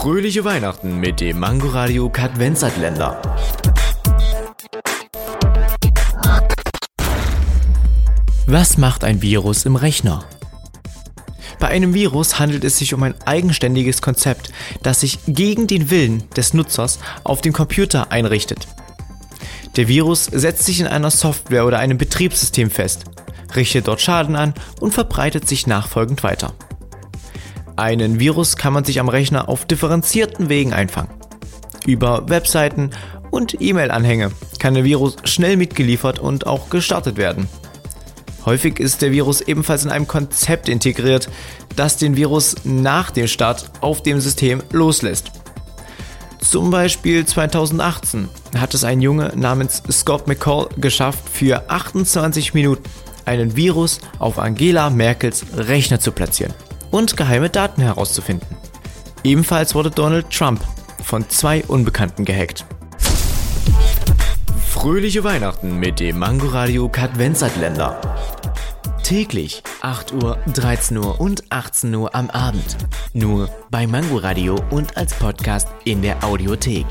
Fröhliche Weihnachten mit dem Mangoradio Kadvenzatländer. Was macht ein Virus im Rechner? Bei einem Virus handelt es sich um ein eigenständiges Konzept, das sich gegen den Willen des Nutzers auf dem Computer einrichtet. Der Virus setzt sich in einer Software oder einem Betriebssystem fest, richtet dort Schaden an und verbreitet sich nachfolgend weiter. Einen Virus kann man sich am Rechner auf differenzierten Wegen einfangen. Über Webseiten und E-Mail-Anhänge kann der Virus schnell mitgeliefert und auch gestartet werden. Häufig ist der Virus ebenfalls in einem Konzept integriert, das den Virus nach dem Start auf dem System loslässt. Zum Beispiel 2018 hat es ein Junge namens Scott McCall geschafft, für 28 Minuten einen Virus auf Angela Merkels Rechner zu platzieren und geheime Daten herauszufinden. Ebenfalls wurde Donald Trump von zwei Unbekannten gehackt. Fröhliche Weihnachten mit dem Mangoradio Kadvenzatländer. Täglich 8 Uhr, 13 Uhr und 18 Uhr am Abend. Nur bei Mangoradio und als Podcast in der Audiothek.